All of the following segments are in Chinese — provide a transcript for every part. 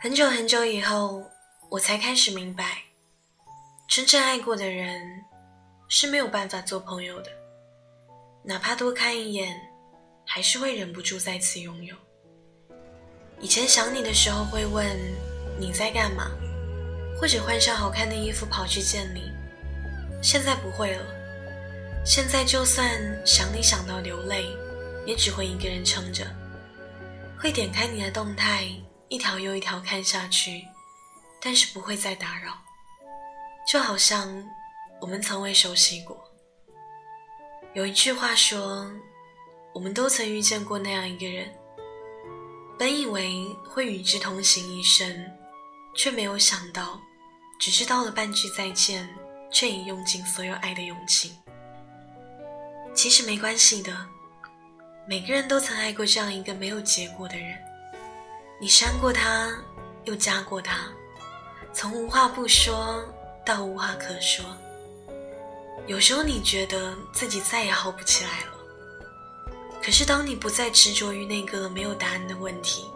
很久很久以后，我才开始明白，真正爱过的人是没有办法做朋友的，哪怕多看一眼，还是会忍不住再次拥有。以前想你的时候会问你在干嘛，或者换上好看的衣服跑去见你，现在不会了。现在就算想你想到流泪，也只会一个人撑着，会点开你的动态。一条又一条看下去，但是不会再打扰，就好像我们从未熟悉过。有一句话说，我们都曾遇见过那样一个人，本以为会与之同行一生，却没有想到，只知道了半句再见，却已用尽所有爱的勇气。其实没关系的，每个人都曾爱过这样一个没有结果的人。你删过他，又加过他，从无话不说到无话可说。有时候你觉得自己再也好不起来了，可是当你不再执着于那个没有答案的问题，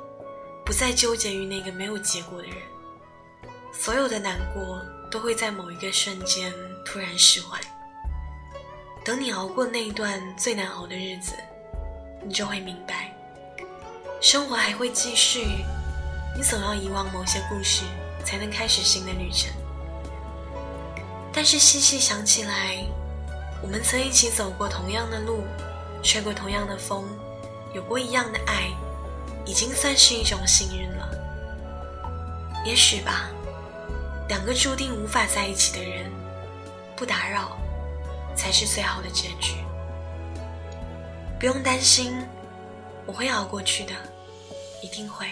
不再纠结于那个没有结果的人，所有的难过都会在某一个瞬间突然释怀。等你熬过那一段最难熬的日子，你就会明白。生活还会继续，你总要遗忘某些故事，才能开始新的旅程。但是细细想起来，我们曾一起走过同样的路，吹过同样的风，有过一样的爱，已经算是一种幸运了。也许吧，两个注定无法在一起的人，不打扰，才是最好的结局。不用担心，我会熬过去的。一定会。